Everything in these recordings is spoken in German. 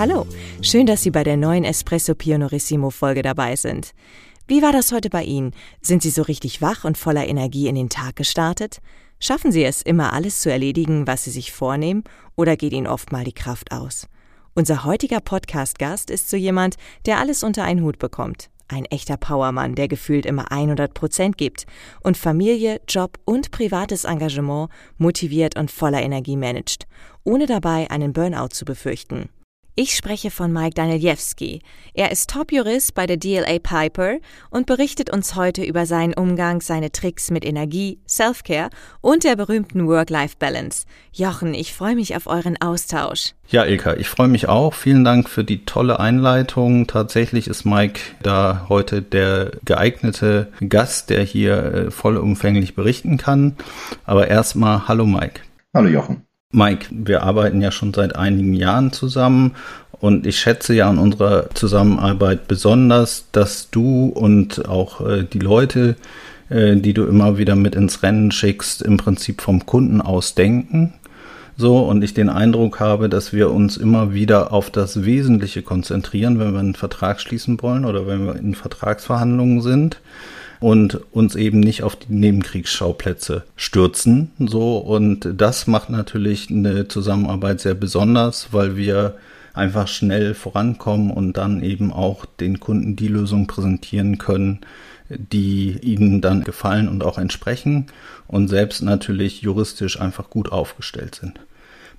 Hallo, schön, dass Sie bei der neuen Espresso Pionorissimo Folge dabei sind. Wie war das heute bei Ihnen? Sind Sie so richtig wach und voller Energie in den Tag gestartet? Schaffen Sie es immer alles zu erledigen, was Sie sich vornehmen, oder geht Ihnen oft mal die Kraft aus? Unser heutiger Podcast-Gast ist so jemand, der alles unter einen Hut bekommt. Ein echter Powermann, der gefühlt immer 100 Prozent gibt und Familie, Job und privates Engagement motiviert und voller Energie managt, ohne dabei einen Burnout zu befürchten. Ich spreche von Mike Danielewski. Er ist Top-Jurist bei der DLA Piper und berichtet uns heute über seinen Umgang, seine Tricks mit Energie, Self-Care und der berühmten Work-Life-Balance. Jochen, ich freue mich auf euren Austausch. Ja, Ilka, ich freue mich auch. Vielen Dank für die tolle Einleitung. Tatsächlich ist Mike da heute der geeignete Gast, der hier äh, vollumfänglich berichten kann. Aber erstmal, hallo Mike. Hallo Jochen. Mike, wir arbeiten ja schon seit einigen Jahren zusammen und ich schätze ja an unserer Zusammenarbeit besonders, dass du und auch äh, die Leute, äh, die du immer wieder mit ins Rennen schickst, im Prinzip vom Kunden aus denken. So, und ich den Eindruck habe, dass wir uns immer wieder auf das Wesentliche konzentrieren, wenn wir einen Vertrag schließen wollen oder wenn wir in Vertragsverhandlungen sind und uns eben nicht auf die Nebenkriegsschauplätze stürzen. So und das macht natürlich eine Zusammenarbeit sehr besonders, weil wir einfach schnell vorankommen und dann eben auch den Kunden die Lösung präsentieren können, die ihnen dann gefallen und auch entsprechen und selbst natürlich juristisch einfach gut aufgestellt sind.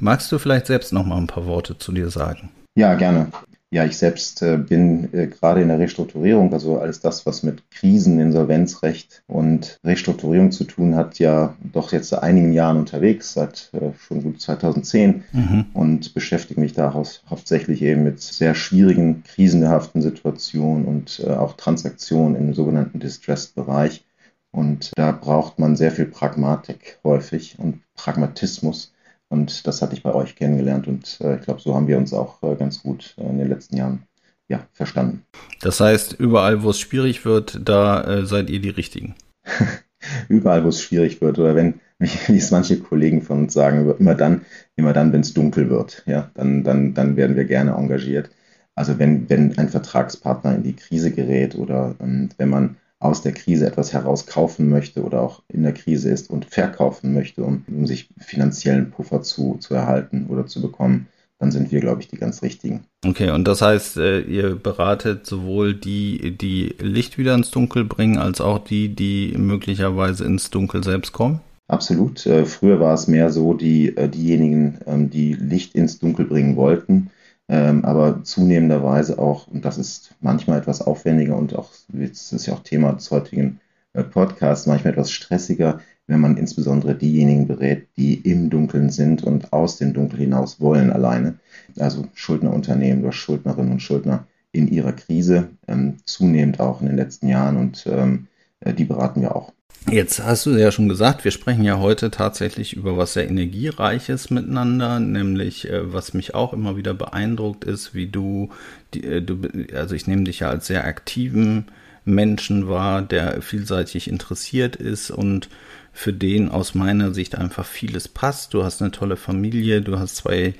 Magst du vielleicht selbst noch mal ein paar Worte zu dir sagen? Ja, gerne. Ja, ich selbst äh, bin äh, gerade in der Restrukturierung, also alles das, was mit Krisen, Insolvenzrecht und Restrukturierung zu tun hat, ja doch jetzt seit einigen Jahren unterwegs, seit äh, schon gut 2010 mhm. und beschäftige mich daraus hauptsächlich eben mit sehr schwierigen, krisenhaften Situationen und äh, auch Transaktionen im sogenannten Distressed-Bereich. Und da braucht man sehr viel Pragmatik häufig und Pragmatismus und das hatte ich bei euch kennengelernt und äh, ich glaube, so haben wir uns auch äh, ganz gut äh, in den letzten Jahren ja, verstanden. Das heißt, überall, wo es schwierig wird, da äh, seid ihr die Richtigen. überall, wo es schwierig wird oder wenn, wie es manche Kollegen von uns sagen, immer dann, immer dann, wenn es dunkel wird, ja, dann, dann, dann werden wir gerne engagiert. Also wenn, wenn ein Vertragspartner in die Krise gerät oder ähm, wenn man aus der Krise etwas herauskaufen möchte oder auch in der Krise ist und verkaufen möchte, um, um sich finanziellen Puffer zu, zu erhalten oder zu bekommen, dann sind wir, glaube ich, die ganz richtigen. Okay, und das heißt, äh, ihr beratet sowohl die, die Licht wieder ins Dunkel bringen, als auch die, die möglicherweise ins Dunkel selbst kommen? Absolut. Äh, früher war es mehr so, die, äh, diejenigen, ähm, die Licht ins Dunkel bringen wollten, aber zunehmenderweise auch, und das ist manchmal etwas aufwendiger und auch, das ist ja auch Thema des heutigen äh, Podcasts, manchmal etwas stressiger, wenn man insbesondere diejenigen berät, die im Dunkeln sind und aus dem Dunkel hinaus wollen alleine. Also Schuldnerunternehmen oder Schuldnerinnen und Schuldner in ihrer Krise, ähm, zunehmend auch in den letzten Jahren und ähm, äh, die beraten wir auch. Jetzt hast du ja schon gesagt, wir sprechen ja heute tatsächlich über was sehr energiereiches miteinander, nämlich äh, was mich auch immer wieder beeindruckt ist, wie du, äh, du also ich nehme dich ja als sehr aktiven Menschen wahr, der vielseitig interessiert ist und für den aus meiner Sicht einfach vieles passt. Du hast eine tolle Familie, du hast zwei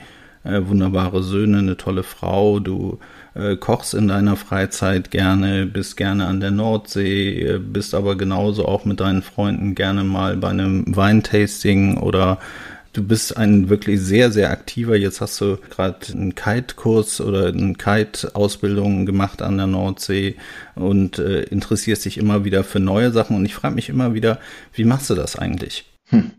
äh, wunderbare Söhne, eine tolle Frau, du äh, kochst in deiner Freizeit gerne, bist gerne an der Nordsee, äh, bist aber genauso auch mit deinen Freunden gerne mal bei einem Weintasting oder Du bist ein wirklich sehr, sehr aktiver. Jetzt hast du gerade einen Kite-Kurs oder eine Kite-Ausbildung gemacht an der Nordsee und äh, interessierst dich immer wieder für neue Sachen. Und ich frage mich immer wieder, wie machst du das eigentlich? Hm.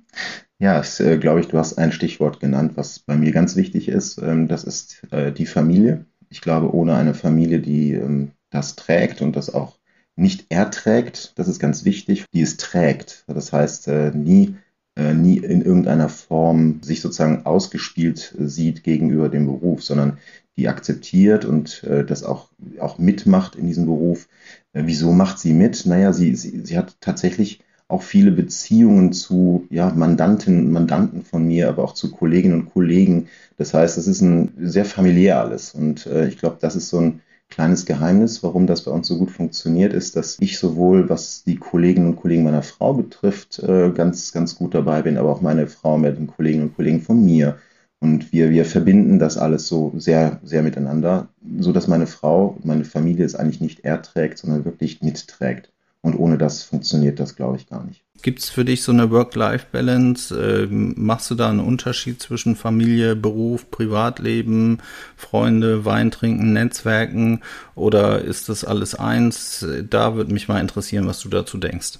Ja, es, äh, glaube ich, du hast ein Stichwort genannt, was bei mir ganz wichtig ist. Ähm, das ist äh, die Familie. Ich glaube, ohne eine Familie, die ähm, das trägt und das auch nicht erträgt, das ist ganz wichtig, die es trägt. Das heißt, äh, nie, äh, nie in irgendeiner Form sich sozusagen ausgespielt sieht gegenüber dem Beruf, sondern die akzeptiert und äh, das auch, auch mitmacht in diesem Beruf. Äh, wieso macht sie mit? Naja, sie, sie, sie hat tatsächlich auch viele Beziehungen zu ja, Mandantinnen und Mandanten von mir, aber auch zu Kolleginnen und Kollegen. Das heißt, es ist ein sehr familiär alles. Und äh, ich glaube, das ist so ein kleines Geheimnis, warum das bei uns so gut funktioniert, ist, dass ich sowohl, was die Kolleginnen und Kollegen meiner Frau betrifft, äh, ganz, ganz gut dabei bin, aber auch meine Frau mit den Kolleginnen und Kollegen von mir. Und wir, wir verbinden das alles so sehr, sehr miteinander, so dass meine Frau, meine Familie es eigentlich nicht erträgt, sondern wirklich mitträgt. Und ohne das funktioniert das, glaube ich, gar nicht. Gibt es für dich so eine Work-Life-Balance? Ähm, machst du da einen Unterschied zwischen Familie, Beruf, Privatleben, Freunde, Wein trinken, Netzwerken? Oder ist das alles eins? Da würde mich mal interessieren, was du dazu denkst.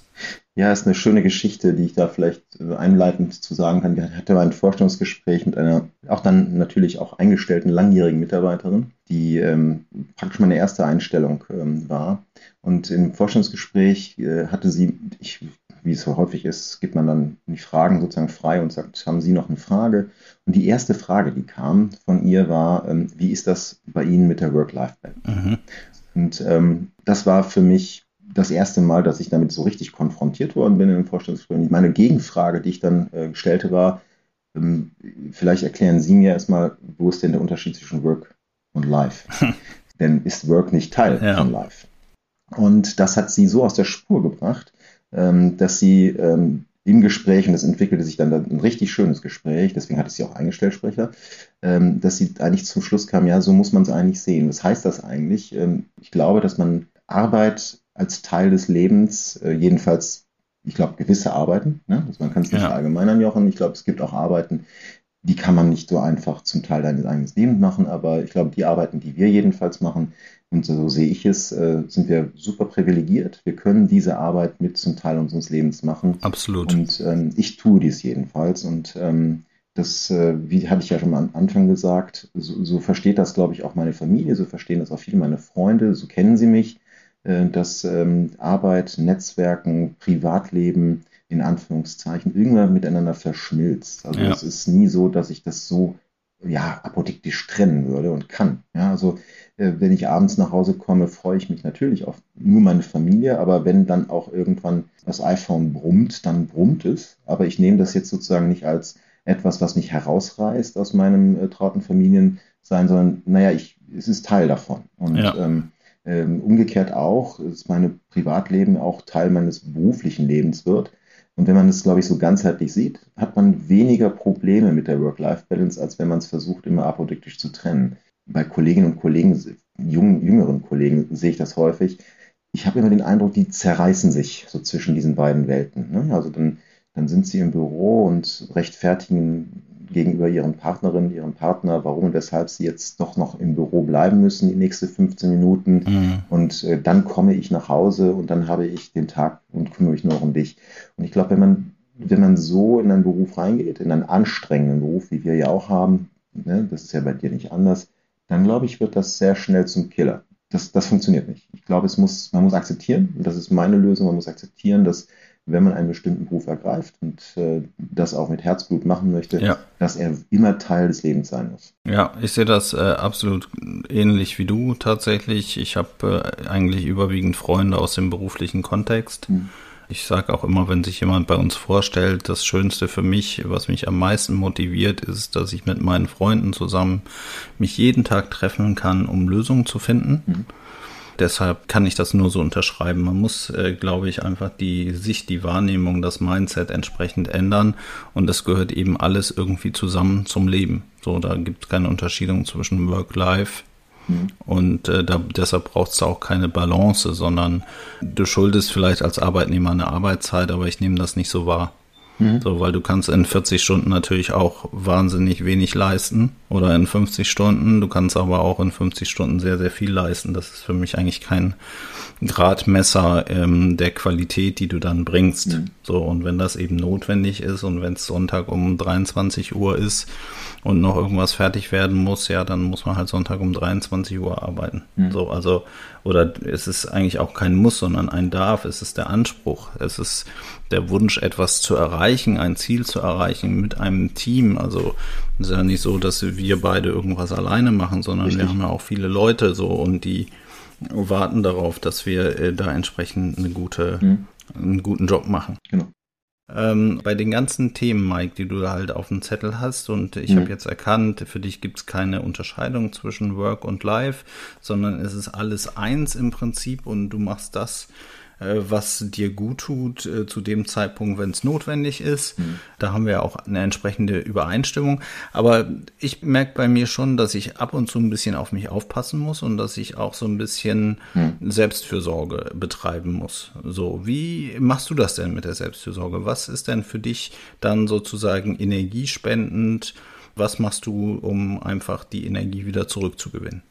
Ja, ist eine schöne Geschichte, die ich da vielleicht einleitend zu sagen kann. Ich hatte mal ein Vorstellungsgespräch mit einer, auch dann natürlich auch eingestellten langjährigen Mitarbeiterin, die ähm, praktisch meine erste Einstellung ähm, war. Und im Vorstellungsgespräch äh, hatte sie, ich, wie es so häufig ist, gibt man dann die Fragen sozusagen frei und sagt, haben Sie noch eine Frage? Und die erste Frage, die kam von ihr, war, ähm, wie ist das bei Ihnen mit der Work-Life-Balance? Mhm. Und ähm, das war für mich das erste Mal, dass ich damit so richtig konfrontiert worden bin in den Vorstellungsgesprächen. Meine Gegenfrage, die ich dann äh, stellte, war, ähm, vielleicht erklären Sie mir erstmal, wo ist denn der Unterschied zwischen Work und Life? denn ist Work nicht Teil ja. von Life? Und das hat sie so aus der Spur gebracht, ähm, dass sie ähm, im Gespräch, und es entwickelte sich dann ein richtig schönes Gespräch, deswegen hatte sie auch eingestellt, Sprecher, ähm, dass sie eigentlich zum Schluss kam, ja, so muss man es eigentlich sehen. Was heißt das eigentlich? Ich glaube, dass man Arbeit als Teil des Lebens, äh, jedenfalls, ich glaube, gewisse Arbeiten. Ne? Also man kann es nicht ja. allgemein Jochen. Ich glaube, es gibt auch Arbeiten, die kann man nicht so einfach zum Teil deines eigenen Lebens machen, aber ich glaube, die Arbeiten, die wir jedenfalls machen, und so sehe ich es, äh, sind wir super privilegiert. Wir können diese Arbeit mit zum Teil unseres Lebens machen. Absolut. Und ähm, ich tue dies jedenfalls. Und ähm, das, äh, wie hatte ich ja schon mal am Anfang gesagt, so, so versteht das, glaube ich, auch meine Familie, so verstehen das auch viele meine Freunde, so kennen sie mich. Äh, dass ähm, Arbeit, Netzwerken, Privatleben in Anführungszeichen irgendwann miteinander verschmilzt. Also ja. es ist nie so, dass ich das so ja, apodiktisch trennen würde und kann. Ja, also äh, wenn ich abends nach Hause komme, freue ich mich natürlich auf nur meine Familie, aber wenn dann auch irgendwann das iPhone brummt, dann brummt es. Aber ich nehme das jetzt sozusagen nicht als etwas, was mich herausreißt aus meinem äh, trauten Familien sein, sondern naja, ich, es ist Teil davon. Und ja. ähm, ähm, umgekehrt auch, dass mein Privatleben auch Teil meines beruflichen Lebens wird. Und wenn man es, glaube ich, so ganzheitlich sieht, hat man weniger Probleme mit der Work-Life-Balance, als wenn man es versucht, immer apodiktisch zu trennen. Bei Kolleginnen und Kollegen, jungen, jüngeren Kollegen, sehe ich das häufig. Ich habe immer den Eindruck, die zerreißen sich so zwischen diesen beiden Welten. Ne? Also dann, dann sind sie im Büro und rechtfertigen gegenüber ihren Partnerinnen, ihrem Partner, warum und weshalb sie jetzt doch noch im Büro bleiben müssen, die nächsten 15 Minuten. Mhm. Und äh, dann komme ich nach Hause und dann habe ich den Tag und kümmere mich nur um dich. Und ich glaube, wenn man, wenn man so in einen Beruf reingeht, in einen anstrengenden Beruf, wie wir ja auch haben, ne, das ist ja bei dir nicht anders, dann glaube ich, wird das sehr schnell zum Killer. Das, das funktioniert nicht. Ich glaube, es muss, man muss akzeptieren, und das ist meine Lösung, man muss akzeptieren, dass wenn man einen bestimmten Beruf ergreift und äh, das auch mit Herzblut machen möchte, ja. dass er immer Teil des Lebens sein muss. Ja, ich sehe das äh, absolut ähnlich wie du tatsächlich. Ich habe äh, eigentlich überwiegend Freunde aus dem beruflichen Kontext. Hm. Ich sage auch immer, wenn sich jemand bei uns vorstellt, das Schönste für mich, was mich am meisten motiviert, ist, dass ich mit meinen Freunden zusammen mich jeden Tag treffen kann, um Lösungen zu finden. Mhm Deshalb kann ich das nur so unterschreiben. Man muss, äh, glaube ich, einfach die Sicht, die Wahrnehmung, das Mindset entsprechend ändern. Und das gehört eben alles irgendwie zusammen zum Leben. So, da gibt es keine Unterschiedung zwischen Work-Life. Mhm. Und äh, da, deshalb braucht es auch keine Balance, sondern du schuldest vielleicht als Arbeitnehmer eine Arbeitszeit, aber ich nehme das nicht so wahr. Mhm. So, weil du kannst in 40 Stunden natürlich auch wahnsinnig wenig leisten oder in 50 Stunden. Du kannst aber auch in 50 Stunden sehr, sehr viel leisten. Das ist für mich eigentlich kein Gradmesser ähm, der Qualität, die du dann bringst. Mhm. So, und wenn das eben notwendig ist und wenn es Sonntag um 23 Uhr ist und noch irgendwas fertig werden muss, ja, dann muss man halt Sonntag um 23 Uhr arbeiten. Mhm. So, also, oder es ist eigentlich auch kein Muss, sondern ein Darf, es ist der Anspruch, es ist der Wunsch, etwas zu erreichen ein Ziel zu erreichen mit einem Team. Also es ist ja nicht so, dass wir beide irgendwas alleine machen, sondern Richtig. wir haben ja auch viele Leute so und die warten darauf, dass wir äh, da entsprechend eine gute, mhm. einen guten Job machen. Genau. Ähm, bei den ganzen Themen, Mike, die du da halt auf dem Zettel hast, und ich mhm. habe jetzt erkannt, für dich gibt es keine Unterscheidung zwischen Work und Life, sondern es ist alles eins im Prinzip und du machst das, was dir gut tut äh, zu dem Zeitpunkt, wenn es notwendig ist. Mhm. Da haben wir auch eine entsprechende Übereinstimmung. Aber ich merke bei mir schon, dass ich ab und zu ein bisschen auf mich aufpassen muss und dass ich auch so ein bisschen mhm. Selbstfürsorge betreiben muss. So, wie machst du das denn mit der Selbstfürsorge? Was ist denn für dich dann sozusagen energiespendend? Was machst du, um einfach die Energie wieder zurückzugewinnen?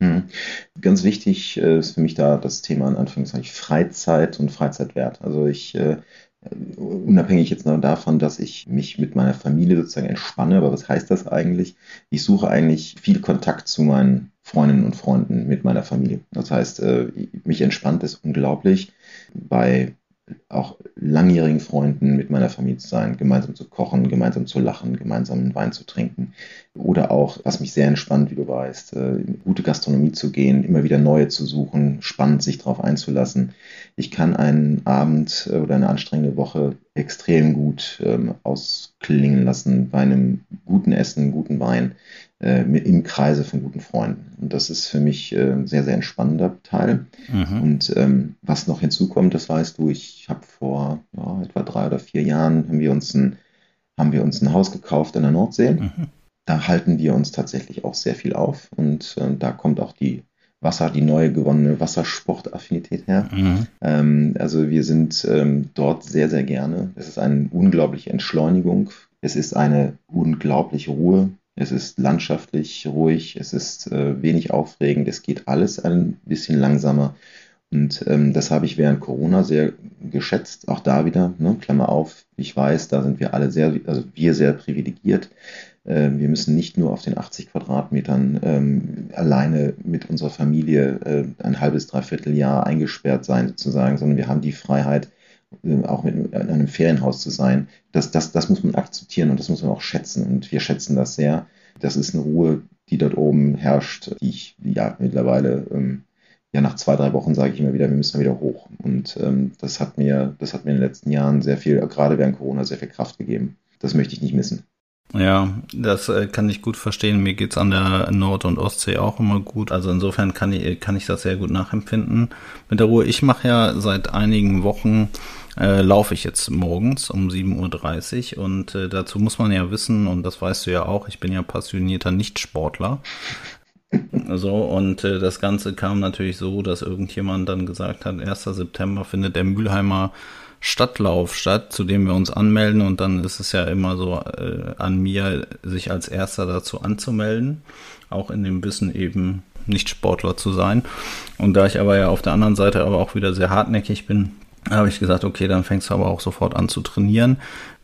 Mhm. Ganz wichtig äh, ist für mich da das Thema in Anführungszeichen Freizeit und Freizeitwert. Also ich äh, unabhängig jetzt noch davon, dass ich mich mit meiner Familie sozusagen entspanne, aber was heißt das eigentlich? Ich suche eigentlich viel Kontakt zu meinen Freundinnen und Freunden mit meiner Familie. Das heißt, äh, mich entspannt es unglaublich, bei auch langjährigen Freunden mit meiner Familie zu sein, gemeinsam zu kochen, gemeinsam zu lachen, gemeinsam einen Wein zu trinken. Oder auch, was mich sehr entspannt, wie du weißt, äh, in gute Gastronomie zu gehen, immer wieder neue zu suchen, spannend sich darauf einzulassen. Ich kann einen Abend äh, oder eine anstrengende Woche extrem gut ähm, ausklingen lassen bei einem guten Essen, guten Wein äh, im Kreise von guten Freunden. Und das ist für mich äh, ein sehr, sehr entspannender Teil. Mhm. Und ähm, was noch hinzukommt, das weißt du, ich habe vor ja, etwa drei oder vier Jahren haben wir uns ein, haben wir uns ein Haus gekauft in der Nordsee. Mhm. Da halten wir uns tatsächlich auch sehr viel auf und äh, da kommt auch die Wasser, die neue gewonnene Wassersportaffinität her. Mhm. Ähm, also wir sind ähm, dort sehr, sehr gerne. Es ist eine unglaubliche Entschleunigung. Es ist eine unglaubliche Ruhe. Es ist landschaftlich ruhig, es ist äh, wenig aufregend, es geht alles ein bisschen langsamer. Und ähm, das habe ich während Corona sehr geschätzt. Auch da wieder, ne, Klammer auf, ich weiß, da sind wir alle sehr, also wir sehr privilegiert. Äh, wir müssen nicht nur auf den 80 Quadratmetern ähm, alleine mit unserer Familie äh, ein halbes, dreiviertel Jahr eingesperrt sein, sozusagen, sondern wir haben die Freiheit, auch mit in einem Ferienhaus zu sein, das, das, das muss man akzeptieren und das muss man auch schätzen. Und wir schätzen das sehr. Das ist eine Ruhe, die dort oben herrscht, die ich ja mittlerweile, ähm, ja nach zwei, drei Wochen sage ich immer wieder, wir müssen wieder hoch. Und ähm, das hat mir, das hat mir in den letzten Jahren sehr viel, gerade während Corona, sehr viel Kraft gegeben. Das möchte ich nicht missen. Ja, das äh, kann ich gut verstehen. Mir geht's an der Nord- und Ostsee auch immer gut. Also insofern kann ich, kann ich das sehr gut nachempfinden. Mit der Ruhe, ich mache ja seit einigen Wochen, äh, laufe ich jetzt morgens um 7.30 Uhr und äh, dazu muss man ja wissen, und das weißt du ja auch, ich bin ja passionierter Nichtsportler. So, und äh, das Ganze kam natürlich so, dass irgendjemand dann gesagt hat, 1. September findet der Mülheimer Stadtlauf statt, zu dem wir uns anmelden und dann ist es ja immer so äh, an mir, sich als erster dazu anzumelden, auch in dem Wissen eben nicht Sportler zu sein. Und da ich aber ja auf der anderen Seite aber auch wieder sehr hartnäckig bin, habe ich gesagt, okay, dann fängst du aber auch sofort an zu trainieren.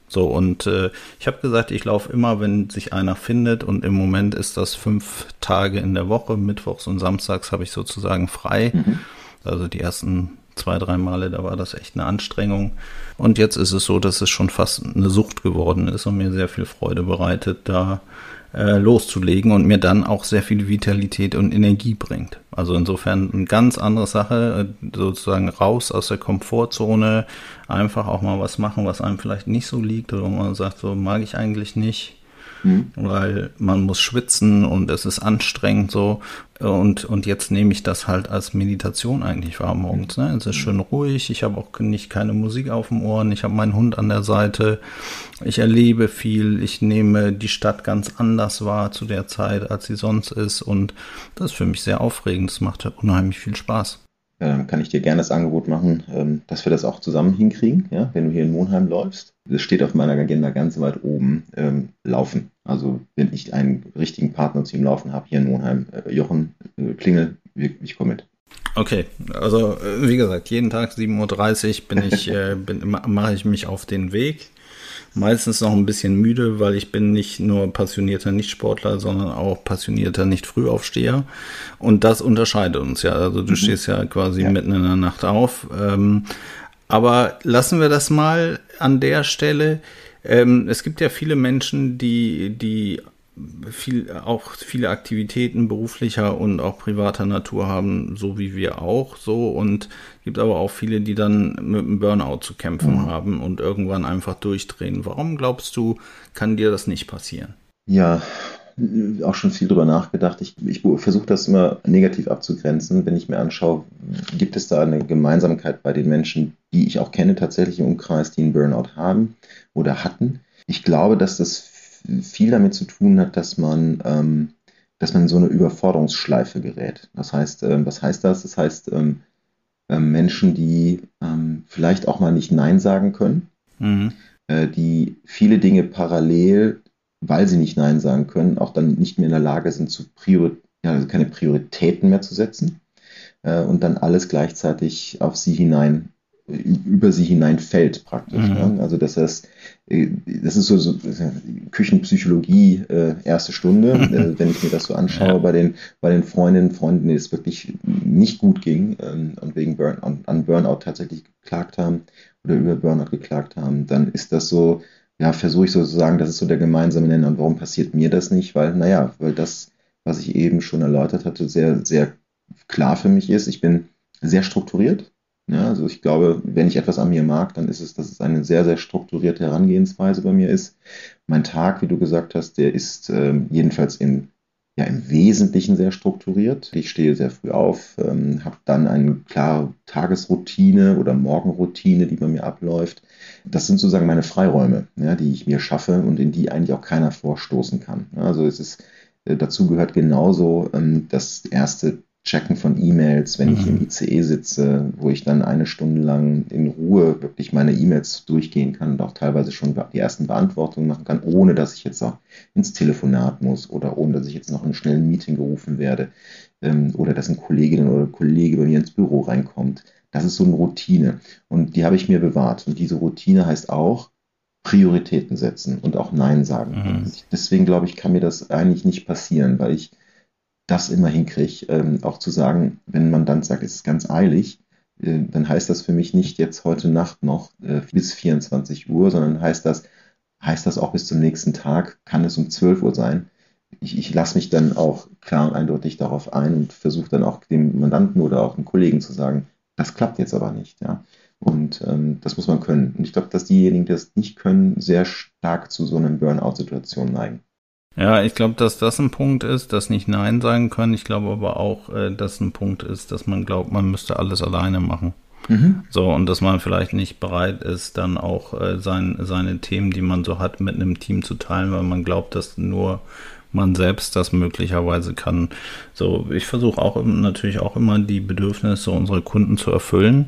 So, und äh, ich habe gesagt, ich laufe immer, wenn sich einer findet und im Moment ist das fünf Tage in der Woche, Mittwochs und Samstags habe ich sozusagen frei. Mhm. Also die ersten zwei, drei Male, da war das echt eine Anstrengung. Und jetzt ist es so, dass es schon fast eine Sucht geworden ist und mir sehr viel Freude bereitet, da äh, loszulegen und mir dann auch sehr viel Vitalität und Energie bringt. Also insofern eine ganz andere Sache, äh, sozusagen raus aus der Komfortzone, einfach auch mal was machen, was einem vielleicht nicht so liegt oder man sagt, so mag ich eigentlich nicht mhm. weil man muss schwitzen und es ist anstrengend so. Und, und jetzt nehme ich das halt als Meditation eigentlich wahr morgens. Ne? Es ist schön ruhig, ich habe auch nicht keine Musik auf dem Ohren, ich habe meinen Hund an der Seite, ich erlebe viel, ich nehme die Stadt ganz anders wahr zu der Zeit, als sie sonst ist. Und das ist für mich sehr aufregend, es macht unheimlich viel Spaß kann ich dir gerne das Angebot machen, ähm, dass wir das auch zusammen hinkriegen, ja, wenn du hier in Monheim läufst. Das steht auf meiner Agenda ganz weit oben, ähm, Laufen. Also wenn ich einen richtigen Partner zu ihm Laufen habe, hier in Monheim, äh, Jochen, äh, Klingel, ich komme mit. Okay, also äh, wie gesagt, jeden Tag 7.30 Uhr bin ich, äh, mache ich mich auf den Weg meistens noch ein bisschen müde, weil ich bin nicht nur passionierter Nichtsportler, sondern auch passionierter Nicht-Frühaufsteher. Und das unterscheidet uns ja. Also du mhm. stehst ja quasi ja. mitten in der Nacht auf. Ähm, Aber lassen wir das mal an der Stelle. Ähm, es gibt ja viele Menschen, die, die viel, auch viele Aktivitäten beruflicher und auch privater Natur haben, so wie wir auch so. Und gibt aber auch viele, die dann mit einem Burnout zu kämpfen mhm. haben und irgendwann einfach durchdrehen. Warum glaubst du, kann dir das nicht passieren? Ja, auch schon viel drüber nachgedacht. Ich, ich versuche das immer negativ abzugrenzen, wenn ich mir anschaue, gibt es da eine Gemeinsamkeit bei den Menschen, die ich auch kenne, tatsächlich im Umkreis, die einen Burnout haben oder hatten. Ich glaube, dass das viel damit zu tun hat, dass man, ähm, dass man in so eine Überforderungsschleife gerät. Das heißt, ähm, was heißt das? Das heißt, ähm, ähm Menschen, die ähm, vielleicht auch mal nicht Nein sagen können, mhm. äh, die viele Dinge parallel, weil sie nicht Nein sagen können, auch dann nicht mehr in der Lage sind, zu Priori ja, also keine Prioritäten mehr zu setzen äh, und dann alles gleichzeitig auf sie hinein über sie hineinfällt praktisch. Mhm. Ne? Also das heißt, äh, das ist so, so Küchenpsychologie äh, erste Stunde, äh, wenn ich mir das so anschaue ja. bei den bei den Freundinnen und Freunden, denen es wirklich nicht gut ging ähm, und wegen Burn, an, an, Burnout tatsächlich geklagt haben oder über Burnout geklagt haben, dann ist das so, ja, versuche ich sozusagen, das ist so der gemeinsame Nenner. Und warum passiert mir das nicht? Weil, naja, weil das, was ich eben schon erläutert hatte, sehr, sehr klar für mich ist. Ich bin sehr strukturiert ja, also ich glaube, wenn ich etwas an mir mag, dann ist es, dass es eine sehr, sehr strukturierte Herangehensweise bei mir ist. Mein Tag, wie du gesagt hast, der ist äh, jedenfalls in, ja, im Wesentlichen sehr strukturiert. Ich stehe sehr früh auf, ähm, habe dann eine klare Tagesroutine oder Morgenroutine, die bei mir abläuft. Das sind sozusagen meine Freiräume, ja, die ich mir schaffe und in die eigentlich auch keiner vorstoßen kann. Also es ist äh, dazu gehört genauso ähm, das erste Checken von E-Mails, wenn mhm. ich im mhm. ICE sitze, wo ich dann eine Stunde lang in Ruhe wirklich meine E-Mails durchgehen kann und auch teilweise schon die ersten Beantwortungen machen kann, ohne dass ich jetzt auch ins Telefonat muss oder ohne dass ich jetzt noch in einem schnellen Meeting gerufen werde ähm, oder dass ein Kollegin oder Kollege bei mir ins Büro reinkommt. Das ist so eine Routine und die habe ich mir bewahrt. Und diese Routine heißt auch, Prioritäten setzen und auch Nein sagen. Mhm. Deswegen glaube ich, kann mir das eigentlich nicht passieren, weil ich das immer hinkriege, ähm, auch zu sagen, wenn man dann sagt, es ist ganz eilig, äh, dann heißt das für mich nicht jetzt heute Nacht noch äh, bis 24 Uhr, sondern heißt das, heißt das auch bis zum nächsten Tag, kann es um 12 Uhr sein. Ich, ich lasse mich dann auch klar und eindeutig darauf ein und versuche dann auch dem Mandanten oder auch dem Kollegen zu sagen, das klappt jetzt aber nicht. Ja? Und ähm, das muss man können. Und ich glaube, dass diejenigen, die das nicht können, sehr stark zu so einer Burnout-Situation neigen. Ja, ich glaube, dass das ein Punkt ist, dass nicht Nein sagen können. Ich glaube aber auch, äh, dass ein Punkt ist, dass man glaubt, man müsste alles alleine machen. Mhm. So, und dass man vielleicht nicht bereit ist, dann auch äh, sein, seine Themen, die man so hat, mit einem Team zu teilen, weil man glaubt, dass nur man selbst das möglicherweise kann. So, ich versuche auch natürlich auch immer die Bedürfnisse unserer Kunden zu erfüllen.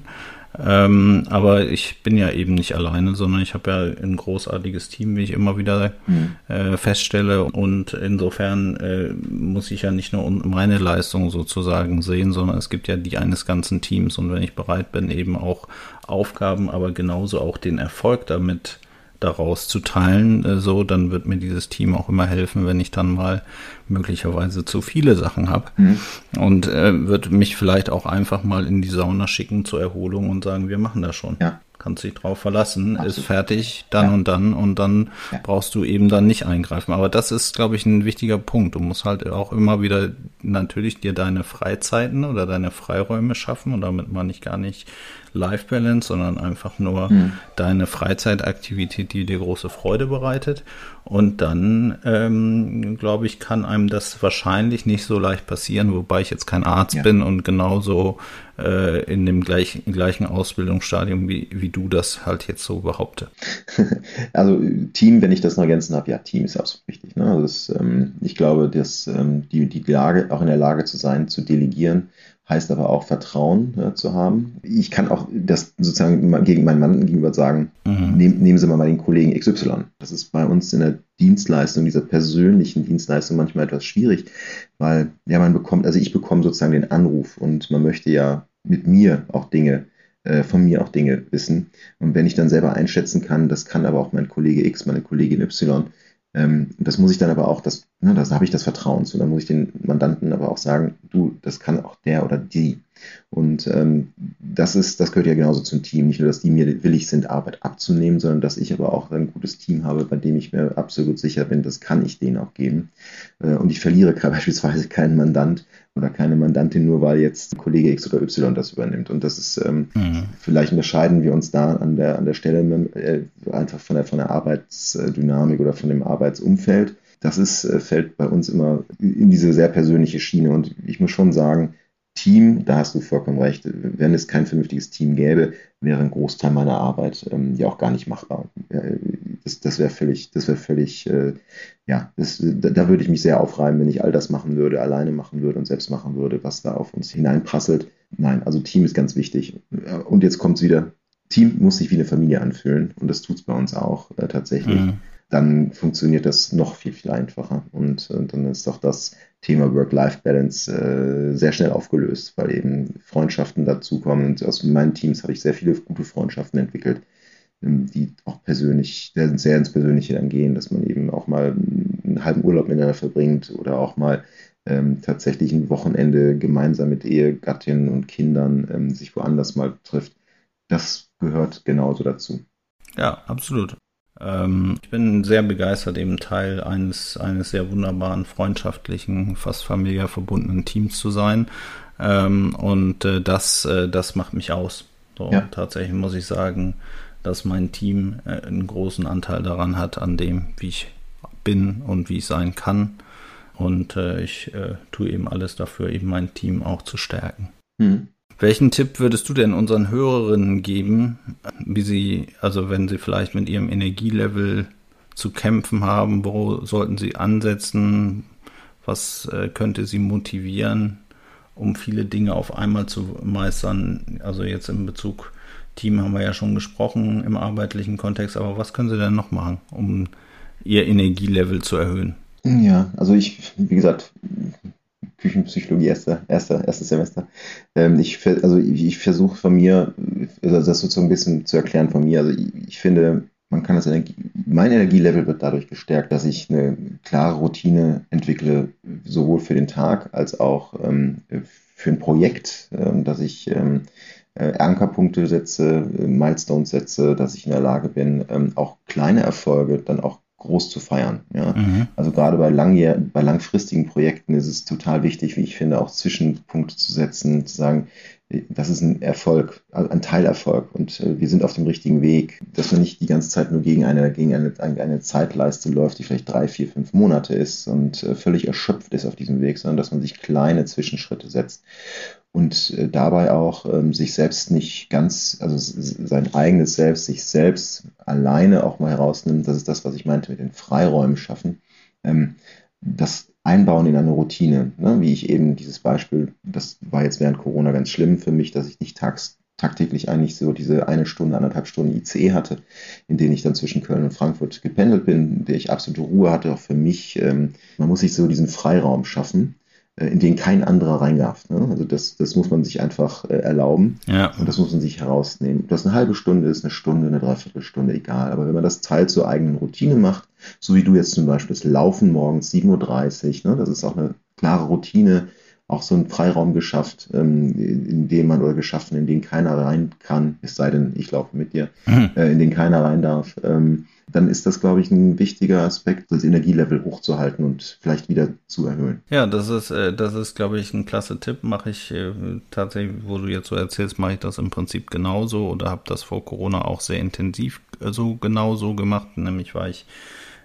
Ähm, aber ich bin ja eben nicht alleine, sondern ich habe ja ein großartiges Team, wie ich immer wieder mhm. äh, feststelle. Und insofern äh, muss ich ja nicht nur meine Leistung sozusagen sehen, sondern es gibt ja die eines ganzen Teams. Und wenn ich bereit bin, eben auch Aufgaben, aber genauso auch den Erfolg damit daraus zu teilen, äh, so, dann wird mir dieses Team auch immer helfen, wenn ich dann mal möglicherweise zu viele Sachen habe. Mhm. Und äh, wird mich vielleicht auch einfach mal in die Sauna schicken zur Erholung und sagen, wir machen das schon. Ja kannst dich drauf verlassen, Absolut. ist fertig, dann ja. und dann und dann ja. brauchst du eben dann nicht eingreifen. Aber das ist, glaube ich, ein wichtiger Punkt. Du musst halt auch immer wieder natürlich dir deine Freizeiten oder deine Freiräume schaffen und damit meine ich gar nicht Life Balance, sondern einfach nur mhm. deine Freizeitaktivität, die dir große Freude bereitet. Und dann, ähm, glaube ich, kann einem das wahrscheinlich nicht so leicht passieren, wobei ich jetzt kein Arzt ja. bin und genauso äh, in dem gleich, gleichen Ausbildungsstadium, wie, wie du das halt jetzt so behaupte. Also Team, wenn ich das noch ergänzen habe, ja, Team ist absolut wichtig. Ne? Also das, ähm, ich glaube, dass ähm, die, die Lage, auch in der Lage zu sein, zu delegieren, heißt aber auch Vertrauen ja, zu haben. Ich kann auch das sozusagen gegen meinen Mann gegenüber sagen, mhm. nehm, nehmen Sie mal, mal den Kollegen XY. Das ist bei uns in der Dienstleistung, dieser persönlichen Dienstleistung manchmal etwas schwierig, weil ja man bekommt, also ich bekomme sozusagen den Anruf und man möchte ja mit mir auch Dinge, äh, von mir auch Dinge wissen. Und wenn ich dann selber einschätzen kann, das kann aber auch mein Kollege X, meine Kollegin Y, ähm, das muss ich dann aber auch, das, ne, da habe ich das Vertrauen zu. Dann muss ich den Mandanten aber auch sagen, du, das kann auch der oder die. Und ähm, das ist, das gehört ja genauso zum Team. Nicht nur, dass die mir willig sind, Arbeit abzunehmen, sondern dass ich aber auch ein gutes Team habe, bei dem ich mir absolut sicher bin, das kann ich denen auch geben. Äh, und ich verliere beispielsweise keinen Mandant oder keine Mandantin nur, weil jetzt Kollege X oder Y das übernimmt. Und das ist, ähm, mhm. vielleicht unterscheiden wir uns da an der, an der Stelle äh, einfach von der, von der Arbeitsdynamik oder von dem Arbeitsumfeld. Das ist, äh, fällt bei uns immer in diese sehr persönliche Schiene. Und ich muss schon sagen, Team, da hast du vollkommen recht, wenn es kein vernünftiges Team gäbe, wäre ein Großteil meiner Arbeit ähm, ja auch gar nicht machbar. Das, das wäre völlig, das wäre völlig, äh, ja, das, da, da, würde ich mich sehr aufreiben, wenn ich all das machen würde, alleine machen würde und selbst machen würde, was da auf uns hineinprasselt. Nein, also Team ist ganz wichtig. Und jetzt kommt es wieder, Team muss sich wie eine Familie anfühlen und das tut es bei uns auch äh, tatsächlich. Mhm dann funktioniert das noch viel, viel einfacher. Und, und dann ist auch das Thema Work-Life-Balance äh, sehr schnell aufgelöst, weil eben Freundschaften dazukommen. Und aus meinen Teams habe ich sehr viele gute Freundschaften entwickelt, ähm, die auch persönlich, sehr ins Persönliche dann gehen, dass man eben auch mal einen halben Urlaub miteinander verbringt oder auch mal ähm, tatsächlich ein Wochenende gemeinsam mit Ehegattinnen und Kindern ähm, sich woanders mal trifft. Das gehört genauso dazu. Ja, absolut. Ähm, ich bin sehr begeistert, eben Teil eines, eines sehr wunderbaren, freundschaftlichen, fast familiär verbundenen Teams zu sein. Ähm, und äh, das, äh, das macht mich aus. So, ja. Tatsächlich muss ich sagen, dass mein Team äh, einen großen Anteil daran hat, an dem, wie ich bin und wie ich sein kann. Und äh, ich äh, tue eben alles dafür, eben mein Team auch zu stärken. Mhm. Welchen Tipp würdest du denn unseren Hörerinnen geben, wie sie, also wenn sie vielleicht mit ihrem Energielevel zu kämpfen haben, wo sollten sie ansetzen? Was äh, könnte sie motivieren, um viele Dinge auf einmal zu meistern? Also jetzt in Bezug Team haben wir ja schon gesprochen im arbeitlichen Kontext, aber was können sie denn noch machen, um ihr Energielevel zu erhöhen? Ja, also ich, wie gesagt, Küchenpsychologie, erster, erster, erstes Semester. Ähm, ich, also ich, ich versuche von mir, also das sozusagen ein bisschen zu erklären von mir. Also ich, ich finde, man kann das Energie, mein Energielevel wird dadurch gestärkt, dass ich eine klare Routine entwickle, sowohl für den Tag als auch ähm, für ein Projekt, ähm, dass ich ähm, äh, Ankerpunkte setze, Milestones setze, dass ich in der Lage bin, ähm, auch kleine Erfolge dann auch groß zu feiern. Ja? Mhm. Also gerade bei, langjähr bei langfristigen Projekten ist es total wichtig, wie ich finde, auch Zwischenpunkte zu setzen, zu sagen, das ist ein Erfolg, ein Teilerfolg und äh, wir sind auf dem richtigen Weg, dass man nicht die ganze Zeit nur gegen eine, gegen eine, eine Zeitleiste läuft, die vielleicht drei, vier, fünf Monate ist und äh, völlig erschöpft ist auf diesem Weg, sondern dass man sich kleine Zwischenschritte setzt und äh, dabei auch ähm, sich selbst nicht ganz, also sein eigenes Selbst, sich selbst alleine auch mal herausnimmt. Das ist das, was ich meinte mit den Freiräumen schaffen. Ähm, das Einbauen in eine Routine, ne? wie ich eben dieses Beispiel, das war jetzt während Corona ganz schlimm für mich, dass ich nicht tags, tagtäglich eigentlich so diese eine Stunde, anderthalb Stunden ICE hatte, in denen ich dann zwischen Köln und Frankfurt gependelt bin, in der ich absolute Ruhe hatte, auch für mich. Ähm, man muss sich so diesen Freiraum schaffen in den kein anderer rein darf. Ne? Also das, das muss man sich einfach äh, erlauben ja. und das muss man sich herausnehmen. Ob das eine halbe Stunde ist, eine Stunde, eine Dreiviertelstunde, egal. Aber wenn man das Teil zur eigenen Routine macht, so wie du jetzt zum Beispiel das Laufen morgens 7.30 Uhr, ne? das ist auch eine klare Routine, auch so einen Freiraum geschafft, ähm, in dem man oder geschaffen, in den keiner rein kann, es sei denn, ich laufe mit dir, mhm. äh, in den keiner rein darf. Ähm, dann ist das, glaube ich, ein wichtiger Aspekt, das Energielevel hochzuhalten und vielleicht wieder zu erhöhen. Ja, das ist, äh, das ist, glaube ich, ein klasse Tipp. Mache ich äh, tatsächlich, wo du jetzt so erzählst, mache ich das im Prinzip genauso oder habe das vor Corona auch sehr intensiv äh, so genauso gemacht. Nämlich war ich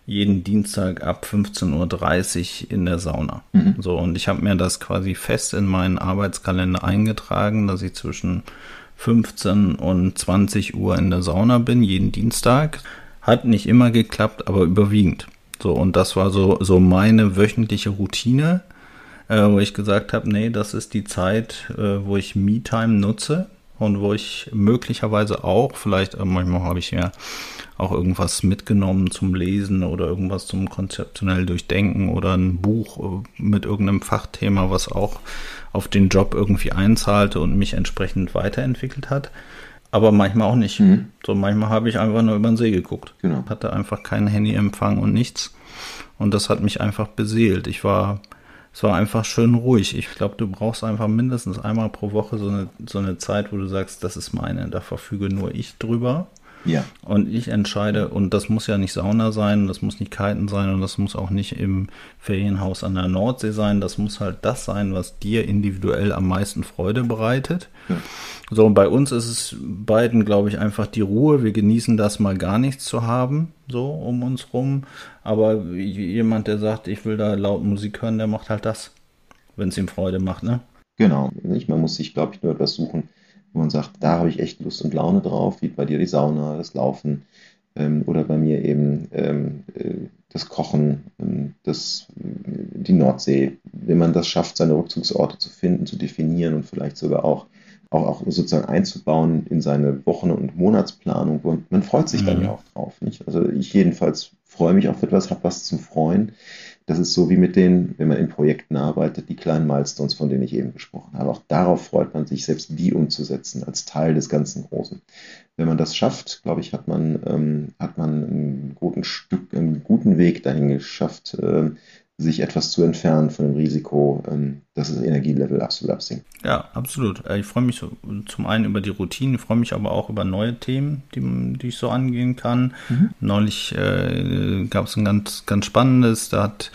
jeden Dienstag ab 15.30 Uhr in der Sauna. Mhm. So, und ich habe mir das quasi fest in meinen Arbeitskalender eingetragen, dass ich zwischen 15 und 20 Uhr in der Sauna bin, jeden Dienstag. Hat nicht immer geklappt, aber überwiegend. So, und das war so, so meine wöchentliche Routine, äh, wo ich gesagt habe, nee, das ist die Zeit, äh, wo ich Me-Time nutze und wo ich möglicherweise auch, vielleicht äh, manchmal habe ich ja auch irgendwas mitgenommen zum Lesen oder irgendwas zum konzeptionell durchdenken oder ein Buch äh, mit irgendeinem Fachthema, was auch auf den Job irgendwie einzahlte und mich entsprechend weiterentwickelt hat aber manchmal auch nicht. Mhm. So manchmal habe ich einfach nur über den See geguckt. Genau. Hatte einfach keinen Handyempfang und nichts. Und das hat mich einfach beseelt. Ich war es war einfach schön ruhig. Ich glaube, du brauchst einfach mindestens einmal pro Woche so eine, so eine Zeit, wo du sagst, das ist meine, da verfüge nur ich drüber. Ja. Und ich entscheide, und das muss ja nicht Sauna sein, das muss nicht Kiten sein und das muss auch nicht im Ferienhaus an der Nordsee sein. Das muss halt das sein, was dir individuell am meisten Freude bereitet. Ja. So, und bei uns ist es beiden, glaube ich, einfach die Ruhe. Wir genießen das mal gar nichts zu haben, so um uns rum. Aber jemand, der sagt, ich will da laut Musik hören, der macht halt das, wenn es ihm Freude macht, ne? Genau. Man muss sich, glaube ich, nur etwas suchen, wo man sagt, da habe ich echt Lust und Laune drauf, wie bei dir die Sauna, das Laufen ähm, oder bei mir eben ähm, äh, das Kochen, ähm, das, die Nordsee. Wenn man das schafft, seine Rückzugsorte zu finden, zu definieren und vielleicht sogar auch auch, auch sozusagen einzubauen in seine Wochen- und Monatsplanung. Und man freut sich mhm. dann ja auch drauf. Nicht? Also ich jedenfalls freue mich auf etwas, habe was zum Freuen. Das ist so wie mit den, wenn man in Projekten arbeitet, die kleinen Milestones, von denen ich eben gesprochen habe. Auch darauf freut man sich, selbst die umzusetzen, als Teil des ganzen Großen. Wenn man das schafft, glaube ich, hat man, ähm, hat man einen guten Stück, einen guten Weg dahin geschafft, äh, sich etwas zu entfernen von dem Risiko, ähm, dass das Energielevel absolut absinkt. Ja, absolut. Äh, ich freue mich so, zum einen über die Routine, ich freue mich aber auch über neue Themen, die, die ich so angehen kann. Mhm. Neulich äh, gab es ein ganz, ganz spannendes, da hat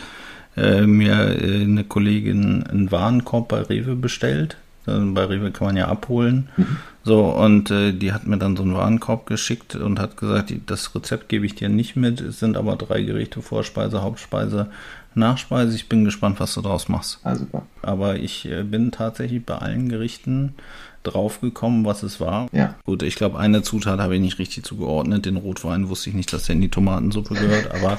äh, mir äh, eine Kollegin einen Warenkorb bei Rewe bestellt. Also bei Rewe kann man ja abholen. Mhm. So, und äh, die hat mir dann so einen Warenkorb geschickt und hat gesagt, das Rezept gebe ich dir nicht mit, es sind aber drei Gerichte, Vorspeise, Hauptspeise, Nachspeise. Ich bin gespannt, was du daraus machst. Ah, super. Aber ich äh, bin tatsächlich bei allen Gerichten draufgekommen, was es war. Ja. Gut, ich glaube, eine Zutat habe ich nicht richtig zugeordnet. Den Rotwein wusste ich nicht, dass der in die Tomatensuppe gehört, aber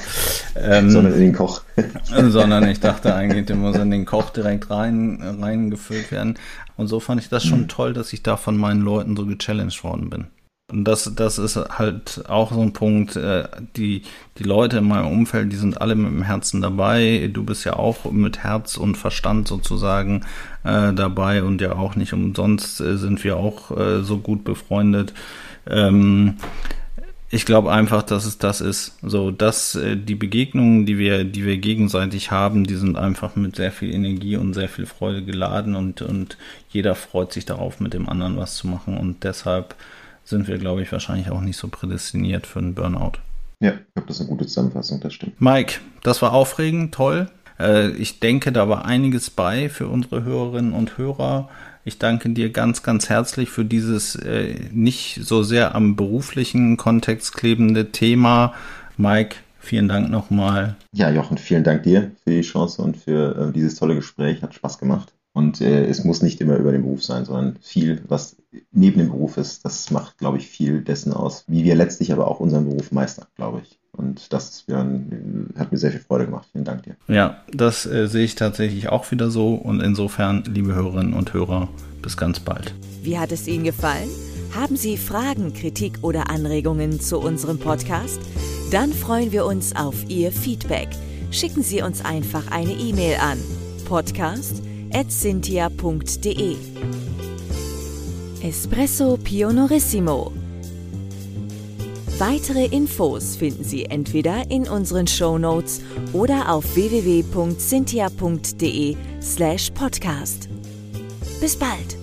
ähm, sondern in den Koch. sondern ich dachte eigentlich, der muss in den Koch direkt rein reingefüllt werden. Und so fand ich das schon mhm. toll, dass ich da von meinen Leuten so gechallenged worden bin. Und das, das ist halt auch so ein Punkt, äh, die, die Leute in meinem Umfeld, die sind alle mit dem Herzen dabei. Du bist ja auch mit Herz und Verstand sozusagen äh, dabei und ja auch nicht umsonst äh, sind wir auch äh, so gut befreundet. Ähm, ich glaube einfach, dass es das ist. So, dass äh, die Begegnungen, die wir, die wir gegenseitig haben, die sind einfach mit sehr viel Energie und sehr viel Freude geladen und, und jeder freut sich darauf, mit dem anderen was zu machen. Und deshalb sind wir, glaube ich, wahrscheinlich auch nicht so prädestiniert für einen Burnout. Ja, ich glaube, das ist eine gute Zusammenfassung, das stimmt. Mike, das war aufregend, toll. Äh, ich denke, da war einiges bei für unsere Hörerinnen und Hörer. Ich danke dir ganz, ganz herzlich für dieses äh, nicht so sehr am beruflichen Kontext klebende Thema. Mike, vielen Dank nochmal. Ja, Jochen, vielen Dank dir für die Chance und für äh, dieses tolle Gespräch. Hat Spaß gemacht. Und äh, es muss nicht immer über den Beruf sein, sondern viel, was neben dem Beruf ist, das macht, glaube ich, viel dessen aus, wie wir letztlich aber auch unseren Beruf meistern, glaube ich. Und das Björn, hat mir sehr viel Freude gemacht. Vielen Dank dir. Ja, das äh, sehe ich tatsächlich auch wieder so. Und insofern, liebe Hörerinnen und Hörer, bis ganz bald. Wie hat es Ihnen gefallen? Haben Sie Fragen, Kritik oder Anregungen zu unserem Podcast? Dann freuen wir uns auf Ihr Feedback. Schicken Sie uns einfach eine E-Mail an podcast@ cynthia.de. Espresso Pionorissimo. Weitere Infos finden Sie entweder in unseren Show Notes oder auf www.cynthia.de slash podcast. Bis bald!